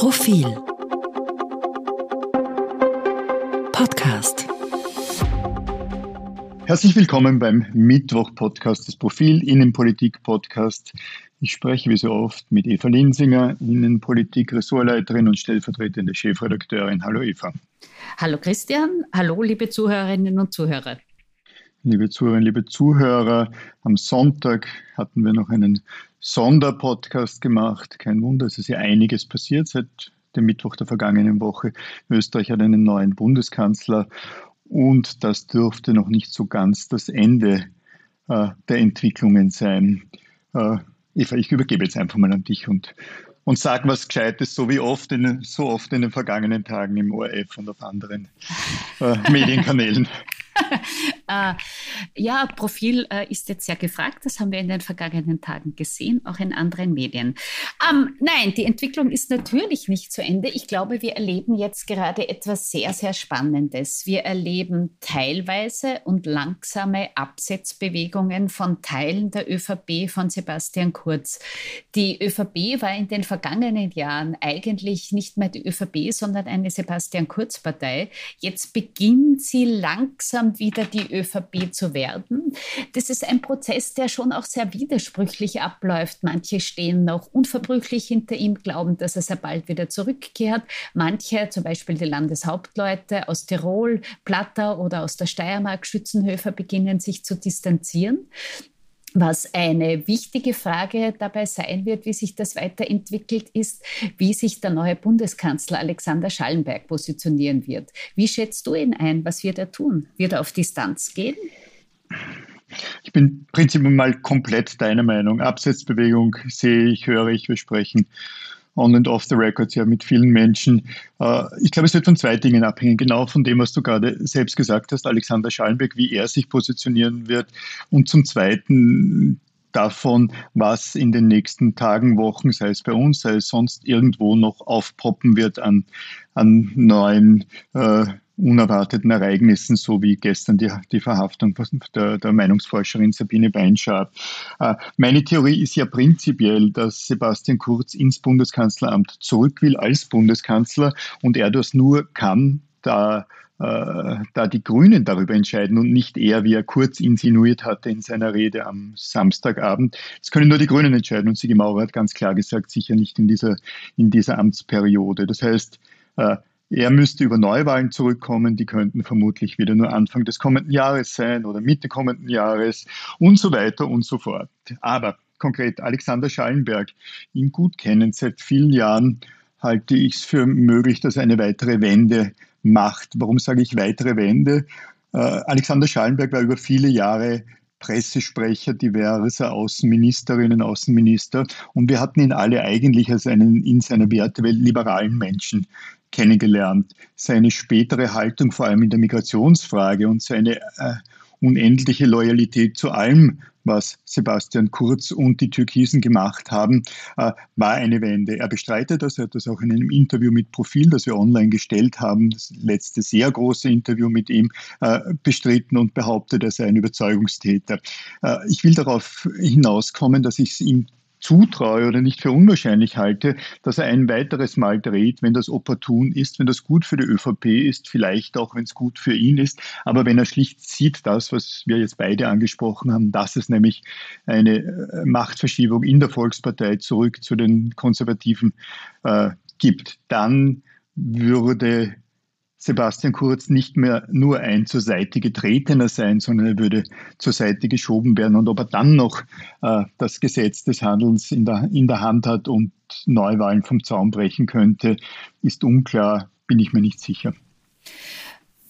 Profil Podcast Herzlich willkommen beim Mittwoch-Podcast des Profil Innenpolitik-Podcast. Ich spreche wie so oft mit Eva Linsinger, Innenpolitik-Ressortleiterin und stellvertretende Chefredakteurin. Hallo Eva. Hallo Christian, hallo liebe Zuhörerinnen und Zuhörer. Liebe Zuhörerinnen, liebe Zuhörer, am Sonntag hatten wir noch einen Sonderpodcast gemacht. Kein Wunder, es ist ja einiges passiert seit dem Mittwoch der vergangenen Woche. Österreich hat einen neuen Bundeskanzler und das dürfte noch nicht so ganz das Ende äh, der Entwicklungen sein. Äh, Eva, ich übergebe jetzt einfach mal an dich und, und sag was Gescheites, so wie oft in, so oft in den vergangenen Tagen im ORF und auf anderen äh, Medienkanälen. äh, ja, Profil äh, ist jetzt sehr gefragt. Das haben wir in den vergangenen Tagen gesehen, auch in anderen Medien. Ähm, nein, die Entwicklung ist natürlich nicht zu Ende. Ich glaube, wir erleben jetzt gerade etwas sehr, sehr Spannendes. Wir erleben teilweise und langsame Absetzbewegungen von Teilen der ÖVP von Sebastian Kurz. Die ÖVP war in den vergangenen Jahren eigentlich nicht mehr die ÖVP, sondern eine Sebastian Kurz-Partei. Jetzt beginnt sie langsam wieder die ÖVP zu werden. Das ist ein Prozess, der schon auch sehr widersprüchlich abläuft. Manche stehen noch unverbrüchlich hinter ihm, glauben, dass er sehr bald wieder zurückkehrt. Manche, zum Beispiel die Landeshauptleute aus Tirol, Platter oder aus der Steiermark, Schützenhöfer, beginnen sich zu distanzieren. Was eine wichtige Frage dabei sein wird, wie sich das weiterentwickelt, ist, wie sich der neue Bundeskanzler Alexander Schallenberg positionieren wird. Wie schätzt du ihn ein? Was wird er tun? Wird er auf Distanz gehen? Ich bin prinzipiell mal komplett deiner Meinung. Absetzbewegung sehe ich, höre ich, wir sprechen on and off the records ja mit vielen Menschen. Äh, ich glaube, es wird von zwei Dingen abhängen. Genau von dem, was du gerade selbst gesagt hast, Alexander Schallenberg, wie er sich positionieren wird. Und zum Zweiten davon, was in den nächsten Tagen, Wochen, sei es bei uns, sei es sonst irgendwo noch aufpoppen wird an, an neuen äh, unerwarteten Ereignissen, so wie gestern die, die Verhaftung der, der Meinungsforscherin Sabine Weinschardt. Äh, meine Theorie ist ja prinzipiell, dass Sebastian Kurz ins Bundeskanzleramt zurück will als Bundeskanzler und er das nur kann, da äh, da die Grünen darüber entscheiden und nicht er, wie er kurz insinuiert hatte in seiner Rede am Samstagabend. Das können nur die Grünen entscheiden und Sigi Maurer hat ganz klar gesagt, sicher nicht in dieser, in dieser Amtsperiode. Das heißt, äh, er müsste über Neuwahlen zurückkommen, die könnten vermutlich wieder nur Anfang des kommenden Jahres sein oder Mitte kommenden Jahres und so weiter und so fort. Aber konkret Alexander Schallenberg, ihn gut kennen seit vielen Jahren, halte ich es für möglich, dass eine weitere Wende macht. Warum sage ich weitere Wende? Äh, Alexander Schallenberg war über viele Jahre Pressesprecher diverser Außenministerinnen, Außenminister. Und wir hatten ihn alle eigentlich als einen in seiner Wertewelt liberalen Menschen kennengelernt. Seine spätere Haltung, vor allem in der Migrationsfrage und seine äh, unendliche Loyalität zu allem, was Sebastian Kurz und die Türkisen gemacht haben, äh, war eine Wende. Er bestreitet das, er hat das auch in einem Interview mit Profil, das wir online gestellt haben, das letzte sehr große Interview mit ihm, äh, bestritten und behauptet, er sei ein Überzeugungstäter. Äh, ich will darauf hinauskommen, dass ich es ihm zutraue oder nicht für unwahrscheinlich halte, dass er ein weiteres Mal dreht, wenn das opportun ist, wenn das gut für die ÖVP ist, vielleicht auch, wenn es gut für ihn ist. Aber wenn er schlicht sieht, das, was wir jetzt beide angesprochen haben, dass es nämlich eine äh, Machtverschiebung in der Volkspartei zurück zu den Konservativen äh, gibt, dann würde Sebastian Kurz nicht mehr nur ein zur Seite getretener sein, sondern er würde zur Seite geschoben werden. Und ob er dann noch äh, das Gesetz des Handelns in der, in der Hand hat und Neuwahlen vom Zaun brechen könnte, ist unklar, bin ich mir nicht sicher.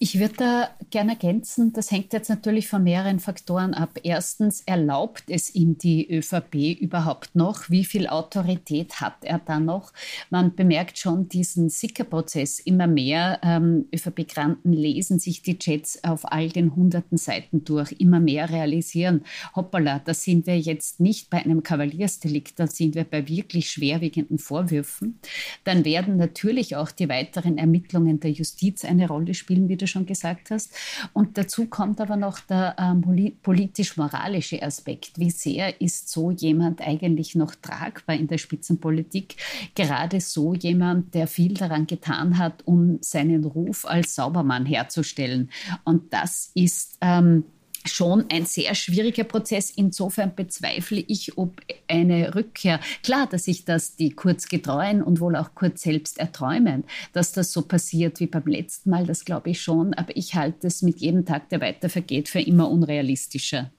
Ich würde da gerne ergänzen, das hängt jetzt natürlich von mehreren Faktoren ab. Erstens, erlaubt es ihm die ÖVP überhaupt noch? Wie viel Autorität hat er da noch? Man bemerkt schon diesen Sickerprozess. Immer mehr ähm, ÖVP-Granten lesen sich die Chats auf all den hunderten Seiten durch, immer mehr realisieren, hoppala, da sind wir jetzt nicht bei einem Kavaliersdelikt, da sind wir bei wirklich schwerwiegenden Vorwürfen. Dann werden natürlich auch die weiteren Ermittlungen der Justiz eine Rolle spielen, wie du schon gesagt hast. Und dazu kommt aber noch der ähm, politisch-moralische Aspekt. Wie sehr ist so jemand eigentlich noch tragbar in der Spitzenpolitik? Gerade so jemand, der viel daran getan hat, um seinen Ruf als Saubermann herzustellen. Und das ist ähm, schon ein sehr schwieriger Prozess. Insofern bezweifle ich, ob eine Rückkehr, klar, dass sich das die Kurzgetreuen und wohl auch kurz selbst erträumen, dass das so passiert wie beim letzten Mal, das glaube ich schon, aber ich halte es mit jedem Tag, der weiter vergeht, für immer unrealistischer.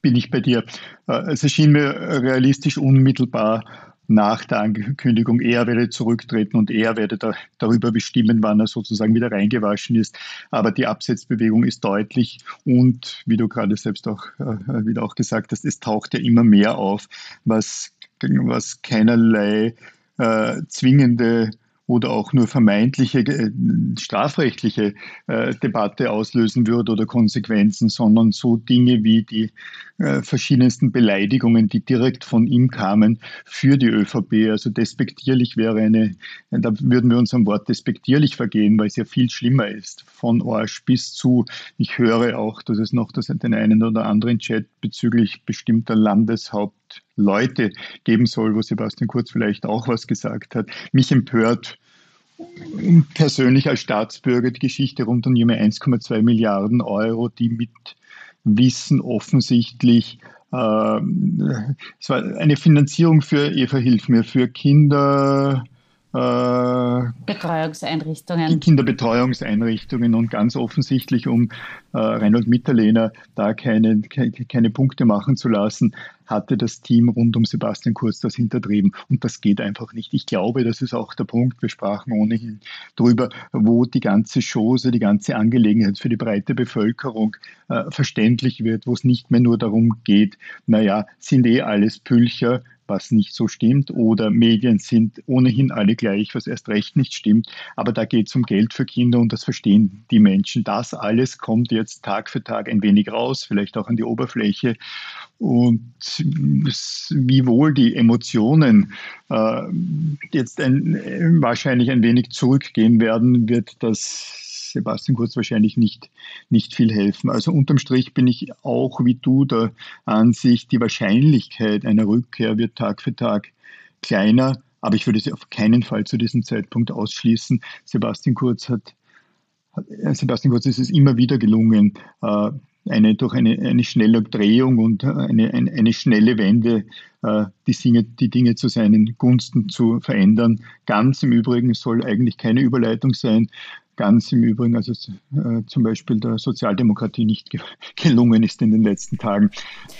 Bin ich bei dir. Äh, es erschien mir realistisch unmittelbar nach der Ankündigung, er werde zurücktreten und er werde da, darüber bestimmen, wann er sozusagen wieder reingewaschen ist. Aber die Absetzbewegung ist deutlich und, wie du gerade selbst auch äh, wieder auch gesagt hast, es taucht ja immer mehr auf, was, was keinerlei äh, zwingende oder auch nur vermeintliche äh, strafrechtliche äh, Debatte auslösen würde oder Konsequenzen, sondern so Dinge wie die äh, verschiedensten Beleidigungen, die direkt von ihm kamen für die ÖVP. Also despektierlich wäre eine, da würden wir uns am Wort despektierlich vergehen, weil es ja viel schlimmer ist. Von Orsch bis zu, ich höre auch, dass es noch das, den einen oder anderen Chat bezüglich bestimmter Landeshaupt Leute geben soll, wo Sebastian Kurz vielleicht auch was gesagt hat. Mich empört persönlich als Staatsbürger die Geschichte rund um die 1,2 Milliarden Euro, die mit Wissen offensichtlich äh, es war eine Finanzierung für Eva Hilf mir für Kinder äh, Betreuungseinrichtungen. Kinderbetreuungseinrichtungen und ganz offensichtlich, um äh, Reinhold Mitterlehner da keine, keine, keine Punkte machen zu lassen, hatte das Team rund um Sebastian Kurz das hintertrieben. Und das geht einfach nicht. Ich glaube, das ist auch der Punkt, wir sprachen ohnehin drüber, wo die ganze Chose, die ganze Angelegenheit für die breite Bevölkerung äh, verständlich wird, wo es nicht mehr nur darum geht, naja, sind eh alles Pülcher, was nicht so stimmt, oder Medien sind ohnehin alle gleich, was erst recht nicht stimmt. Aber da geht es um Geld für Kinder und das verstehen die Menschen. Das alles kommt jetzt Tag für Tag ein wenig raus, vielleicht auch an die Oberfläche. Und wie wohl die Emotionen äh, jetzt ein, wahrscheinlich ein wenig zurückgehen werden, wird das Sebastian Kurz wahrscheinlich nicht, nicht viel helfen. Also unterm Strich bin ich auch wie du der Ansicht, die Wahrscheinlichkeit einer Rückkehr wird Tag für Tag kleiner, aber ich würde sie auf keinen Fall zu diesem Zeitpunkt ausschließen. Sebastian Kurz hat, äh, Sebastian Kurz ist es immer wieder gelungen, äh, eine, durch eine, eine schnelle Drehung und eine, eine, eine schnelle Wende äh, die, Dinge, die Dinge zu seinen Gunsten zu verändern. Ganz im Übrigen soll eigentlich keine Überleitung sein ganz im Übrigen, also äh, zum Beispiel der Sozialdemokratie nicht ge gelungen ist in den letzten Tagen.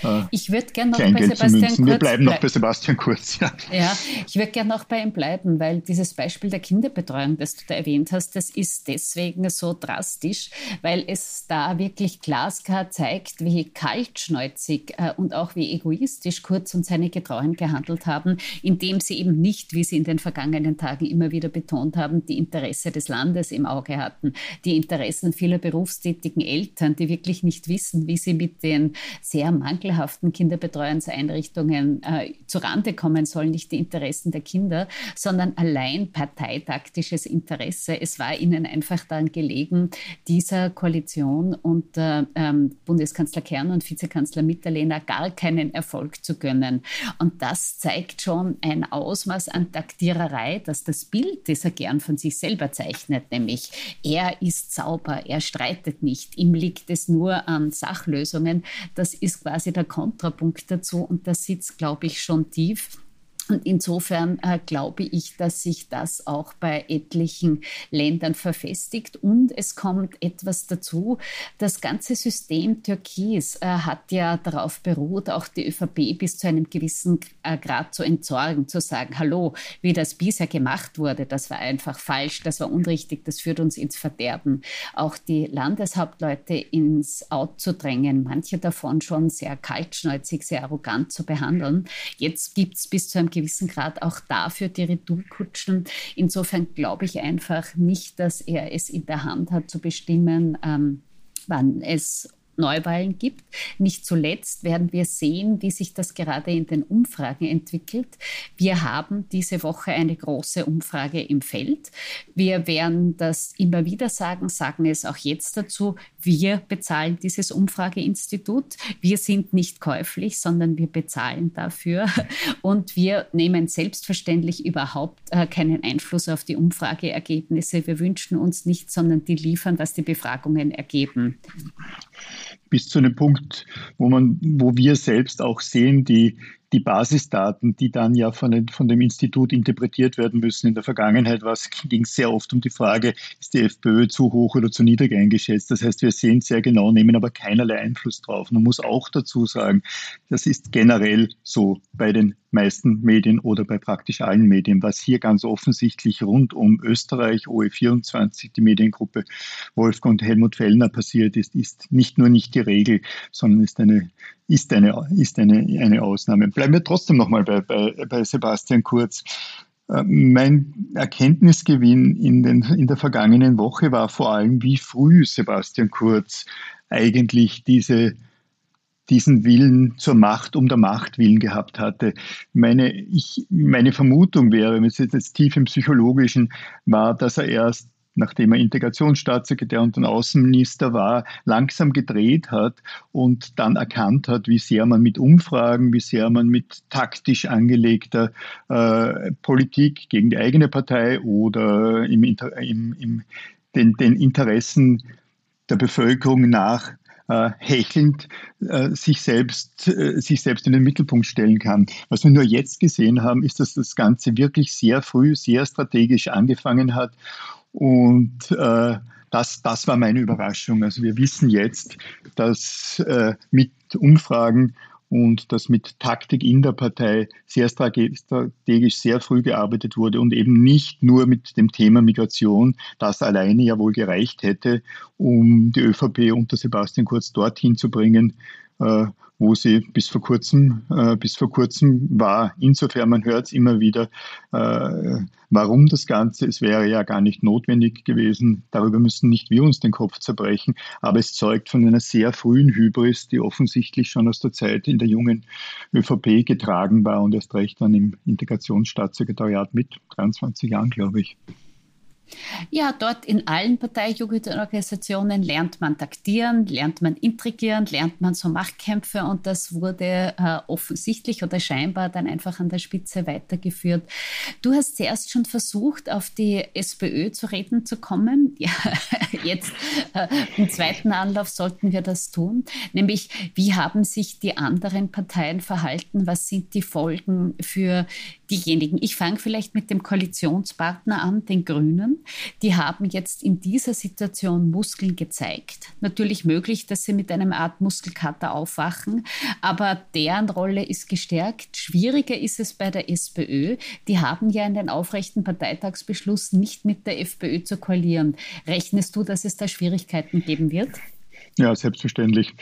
Äh, ich würde gerne noch bei Sebastian Kurz Wir bleiben noch bei Sebastian Kurz. Ja, ja ich würde gerne noch bei ihm bleiben, weil dieses Beispiel der Kinderbetreuung, das du da erwähnt hast, das ist deswegen so drastisch, weil es da wirklich glasklar zeigt, wie kaltschnäuzig äh, und auch wie egoistisch Kurz und seine Getreuen gehandelt haben, indem sie eben nicht, wie sie in den vergangenen Tagen immer wieder betont haben, die Interesse des Landes im Auge Auge hatten, die Interessen vieler berufstätigen Eltern, die wirklich nicht wissen, wie sie mit den sehr mangelhaften Kinderbetreuungseinrichtungen äh, zurande kommen sollen, nicht die Interessen der Kinder, sondern allein parteitaktisches Interesse. Es war ihnen einfach daran gelegen, dieser Koalition unter ähm, Bundeskanzler Kern und Vizekanzler Mitterlehner gar keinen Erfolg zu gönnen. Und das zeigt schon ein Ausmaß an Taktiererei, dass das Bild, das er gern von sich selber zeichnet, nämlich er ist sauber, er streitet nicht, ihm liegt es nur an Sachlösungen. Das ist quasi der Kontrapunkt dazu und das sitzt, glaube ich, schon tief. Und insofern äh, glaube ich, dass sich das auch bei etlichen Ländern verfestigt. Und es kommt etwas dazu. Das ganze System Türkis äh, hat ja darauf beruht, auch die ÖVP bis zu einem gewissen äh, Grad zu entsorgen, zu sagen, hallo, wie das bisher gemacht wurde, das war einfach falsch, das war unrichtig, das führt uns ins Verderben. Auch die Landeshauptleute ins Out zu drängen, manche davon schon sehr kaltschnäuzig, sehr arrogant zu behandeln. Jetzt gibt es bis zu einem gewissen Grad auch dafür die Retourkutschen. Insofern glaube ich einfach nicht, dass er es in der Hand hat zu bestimmen, ähm, wann es Neuwahlen gibt. Nicht zuletzt werden wir sehen, wie sich das gerade in den Umfragen entwickelt. Wir haben diese Woche eine große Umfrage im Feld. Wir werden das immer wieder sagen, sagen es auch jetzt dazu. Wir bezahlen dieses Umfrageinstitut. Wir sind nicht käuflich, sondern wir bezahlen dafür. Und wir nehmen selbstverständlich überhaupt äh, keinen Einfluss auf die Umfrageergebnisse. Wir wünschen uns nicht, sondern die liefern, was die Befragungen ergeben bis zu einem Punkt, wo man, wo wir selbst auch sehen, die, die Basisdaten, die dann ja von, den, von dem Institut interpretiert werden müssen. In der Vergangenheit ging es sehr oft um die Frage, ist die FPÖ zu hoch oder zu niedrig eingeschätzt? Das heißt, wir sehen sehr genau, nehmen aber keinerlei Einfluss drauf. Man muss auch dazu sagen, das ist generell so bei den meisten Medien oder bei praktisch allen Medien. Was hier ganz offensichtlich rund um Österreich, OE24, die Mediengruppe Wolfgang und Helmut Fellner passiert ist, ist nicht nur nicht die Regel, sondern ist eine, ist eine, ist eine, eine Ausnahme. Bleiben wir trotzdem nochmal bei, bei, bei Sebastian Kurz. Äh, mein Erkenntnisgewinn in, den, in der vergangenen Woche war vor allem, wie früh Sebastian Kurz eigentlich diese diesen Willen zur Macht um der Macht willen gehabt hatte. Meine, ich, meine Vermutung wäre, wir sind jetzt tief im Psychologischen, war, dass er erst nachdem er Integrationsstaatssekretär und dann Außenminister war, langsam gedreht hat und dann erkannt hat, wie sehr man mit Umfragen, wie sehr man mit taktisch angelegter äh, Politik gegen die eigene Partei oder im, im, im, den, den Interessen der Bevölkerung nach äh, hechelnd äh, sich, selbst, äh, sich selbst in den Mittelpunkt stellen kann. Was wir nur jetzt gesehen haben, ist, dass das Ganze wirklich sehr früh, sehr strategisch angefangen hat. Und äh, das, das war meine Überraschung. Also wir wissen jetzt, dass äh, mit Umfragen und dass mit Taktik in der Partei sehr strategisch sehr früh gearbeitet wurde und eben nicht nur mit dem Thema Migration, das alleine ja wohl gereicht hätte, um die ÖVP unter Sebastian Kurz dorthin zu bringen, wo sie bis vor kurzem, äh, bis vor kurzem war. Insofern, man hört es immer wieder, äh, warum das Ganze, es wäre ja gar nicht notwendig gewesen. Darüber müssen nicht wir uns den Kopf zerbrechen, aber es zeugt von einer sehr frühen Hybris, die offensichtlich schon aus der Zeit in der jungen ÖVP getragen war und erst recht dann im Integrationsstaatssekretariat mit 23 Jahren, glaube ich. Ja, dort in allen Parteijugendorganisationen lernt man taktieren, lernt man intrigieren, lernt man so Machtkämpfe und das wurde äh, offensichtlich oder scheinbar dann einfach an der Spitze weitergeführt. Du hast zuerst schon versucht, auf die SPÖ zu reden zu kommen. Ja, jetzt äh, im zweiten Anlauf sollten wir das tun. Nämlich, wie haben sich die anderen Parteien verhalten? Was sind die Folgen für diejenigen? Ich fange vielleicht mit dem Koalitionspartner an, den Grünen. Die haben jetzt in dieser Situation Muskeln gezeigt. Natürlich möglich, dass sie mit einem Art Muskelkater aufwachen, aber deren Rolle ist gestärkt. Schwieriger ist es bei der SPÖ. Die haben ja in den aufrechten Parteitagsbeschluss nicht mit der FPÖ zu koalieren. Rechnest du, dass es da Schwierigkeiten geben wird? Ja, selbstverständlich.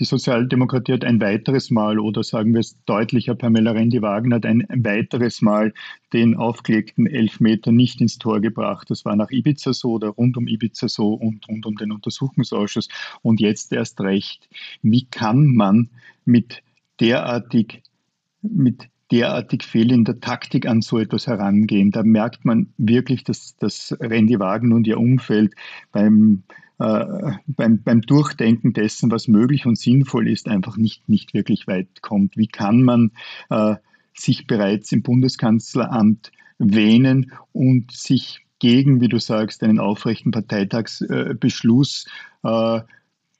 Die Sozialdemokratie hat ein weiteres Mal, oder sagen wir es deutlicher, Pamela Rendi-Wagen hat ein weiteres Mal den aufgelegten Elfmeter nicht ins Tor gebracht. Das war nach Ibiza so oder rund um Ibiza so und rund um den Untersuchungsausschuss. Und jetzt erst recht. Wie kann man mit derartig, mit derartig fehlender Taktik an so etwas herangehen? Da merkt man wirklich, dass, dass Randy Wagen und ihr Umfeld beim äh, beim, beim Durchdenken dessen, was möglich und sinnvoll ist, einfach nicht, nicht wirklich weit kommt. Wie kann man äh, sich bereits im Bundeskanzleramt wähnen und sich gegen, wie du sagst, einen aufrechten Parteitagsbeschluss äh,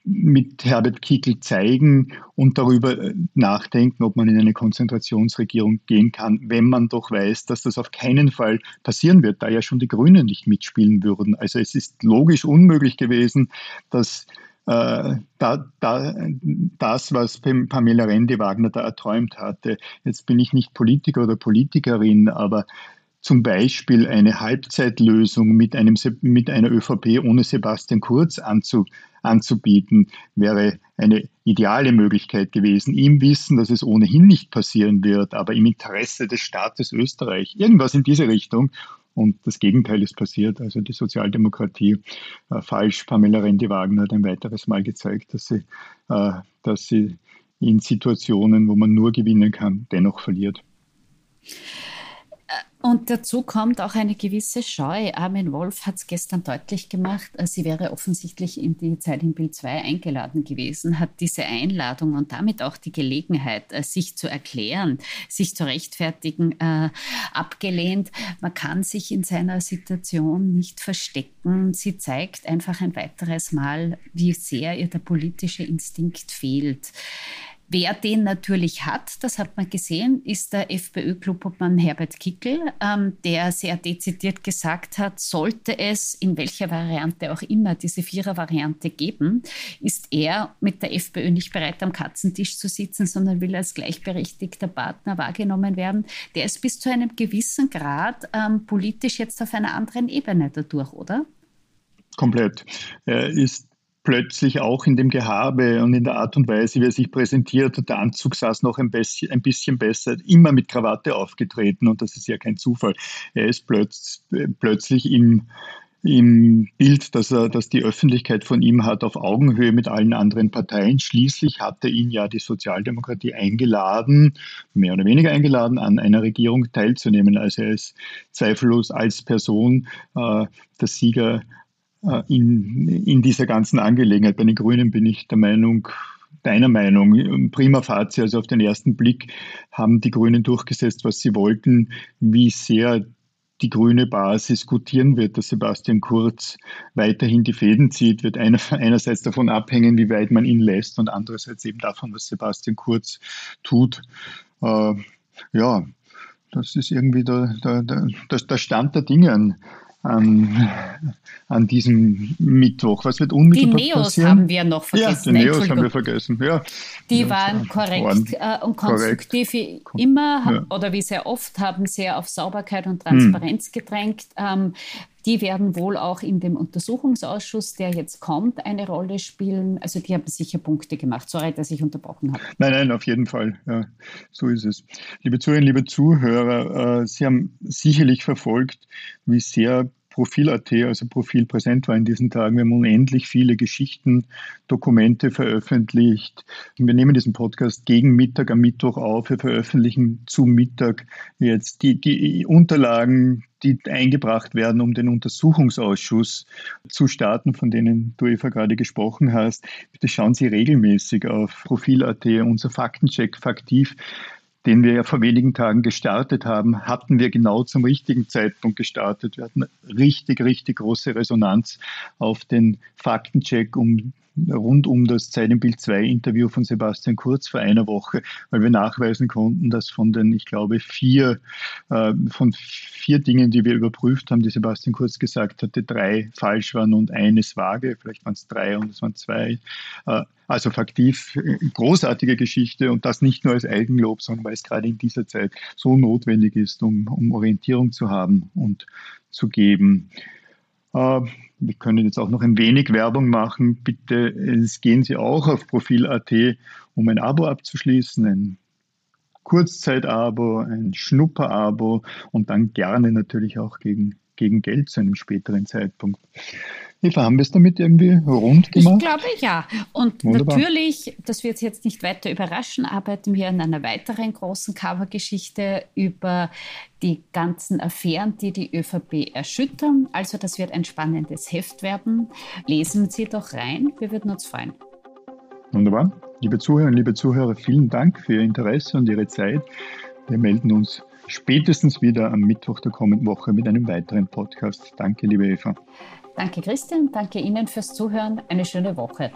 mit Herbert Kickl zeigen und darüber äh, nachdenken, ob man in eine Konzentrationsregierung gehen kann, wenn man doch weiß, dass das auf keinen Fall passieren wird, da ja schon die Grünen nicht mitspielen würden. Also es ist logisch unmöglich gewesen, dass äh, da, da, das, was Pamela Rendi-Wagner da erträumt hatte. Jetzt bin ich nicht Politiker oder Politikerin, aber zum Beispiel eine Halbzeitlösung mit, einem, mit einer ÖVP ohne Sebastian Kurz anzu, anzubieten, wäre eine ideale Möglichkeit gewesen, im Wissen, dass es ohnehin nicht passieren wird, aber im Interesse des Staates Österreich, irgendwas in diese Richtung. Und das Gegenteil ist passiert. Also die Sozialdemokratie äh, falsch. Pamela Rendi-Wagner hat ein weiteres Mal gezeigt, dass sie, äh, dass sie in Situationen, wo man nur gewinnen kann, dennoch verliert. Und dazu kommt auch eine gewisse Scheu. Armin Wolf hat es gestern deutlich gemacht, äh, sie wäre offensichtlich in die Zeit in Bild 2 eingeladen gewesen, hat diese Einladung und damit auch die Gelegenheit, äh, sich zu erklären, sich zu rechtfertigen, äh, abgelehnt. Man kann sich in seiner Situation nicht verstecken. Sie zeigt einfach ein weiteres Mal, wie sehr ihr der politische Instinkt fehlt. Wer den natürlich hat, das hat man gesehen, ist der FPÖ-Klubobmann Herbert Kickel, ähm, der sehr dezidiert gesagt hat, sollte es in welcher Variante auch immer diese Vierer-Variante geben, ist er mit der FPÖ nicht bereit, am Katzentisch zu sitzen, sondern will als gleichberechtigter Partner wahrgenommen werden. Der ist bis zu einem gewissen Grad ähm, politisch jetzt auf einer anderen Ebene dadurch, oder? Komplett. Er ist plötzlich auch in dem Gehabe und in der Art und Weise, wie er sich präsentiert, der Anzug saß noch ein bisschen, ein bisschen besser, immer mit Krawatte aufgetreten und das ist ja kein Zufall. Er ist plötz, plötzlich im, im Bild, dass, er, dass die Öffentlichkeit von ihm hat, auf Augenhöhe mit allen anderen Parteien. Schließlich hatte ihn ja die Sozialdemokratie eingeladen, mehr oder weniger eingeladen, an einer Regierung teilzunehmen. Also er ist zweifellos als Person äh, der Sieger in, in dieser ganzen Angelegenheit. Bei den Grünen bin ich der Meinung, deiner Meinung, prima facie, also auf den ersten Blick haben die Grünen durchgesetzt, was sie wollten, wie sehr die grüne Basis gutieren wird, dass Sebastian Kurz weiterhin die Fäden zieht, wird einer, einerseits davon abhängen, wie weit man ihn lässt und andererseits eben davon, was Sebastian Kurz tut. Äh, ja, das ist irgendwie der, der, der, der Stand der Dinge an, an diesem Mittwoch. Was wird unmittelbar Die Neos passieren? haben wir noch vergessen. Ja, die Neos haben wir vergessen. Ja. Die ja, waren korrekt äh, und konstruktiv korrekt. immer ja. oder wie sehr oft haben sehr auf Sauberkeit und Transparenz hm. gedrängt. Ähm, die werden wohl auch in dem Untersuchungsausschuss, der jetzt kommt, eine Rolle spielen. Also die haben sicher Punkte gemacht. Sorry, dass ich unterbrochen habe. Nein, nein, auf jeden Fall. Ja, so ist es. Liebe Zuhörerinnen, liebe Zuhörer, äh, Sie haben sicherlich verfolgt, wie sehr Profil.at, also Profil präsent war in diesen Tagen. Wir haben unendlich viele Geschichten, Dokumente veröffentlicht. Wir nehmen diesen Podcast gegen Mittag am Mittwoch auf. Wir veröffentlichen zu Mittag jetzt die, die Unterlagen, die eingebracht werden, um den Untersuchungsausschuss zu starten, von denen du, Eva, gerade gesprochen hast. Bitte schauen Sie regelmäßig auf Profil.at, unser Faktencheck Faktiv den wir ja vor wenigen Tagen gestartet haben, hatten wir genau zum richtigen Zeitpunkt gestartet. Wir hatten richtig, richtig große Resonanz auf den Faktencheck um rund um das Zeit im Bild 2 Interview von Sebastian Kurz vor einer Woche, weil wir nachweisen konnten, dass von den, ich glaube, vier, äh, von vier Dingen, die wir überprüft haben, die Sebastian Kurz gesagt hatte, drei falsch waren und eines vage, vielleicht waren es drei und es waren zwei. Äh, also faktiv äh, großartige Geschichte und das nicht nur als Eigenlob, sondern weil es gerade in dieser Zeit so notwendig ist, um, um Orientierung zu haben und zu geben. Äh, wir können jetzt auch noch ein wenig Werbung machen. Bitte gehen Sie auch auf Profil.at, um ein Abo abzuschließen, ein Kurzzeit-Abo, ein Schnupper-Abo und dann gerne natürlich auch gegen, gegen Geld zu einem späteren Zeitpunkt. Eva, haben wir es damit irgendwie rund gemacht? Ich glaube ja. Und Wunderbar. natürlich, das wird jetzt nicht weiter überraschen, arbeiten wir an einer weiteren großen Covergeschichte über die ganzen Affären, die die ÖVP erschüttern. Also das wird ein spannendes Heft werden. Lesen Sie doch rein, wir würden uns freuen. Wunderbar. Liebe Zuhörerinnen, liebe Zuhörer, vielen Dank für Ihr Interesse und Ihre Zeit. Wir melden uns spätestens wieder am Mittwoch der kommenden Woche mit einem weiteren Podcast. Danke, liebe Eva. Danke Christian, danke Ihnen fürs Zuhören. Eine schöne Woche.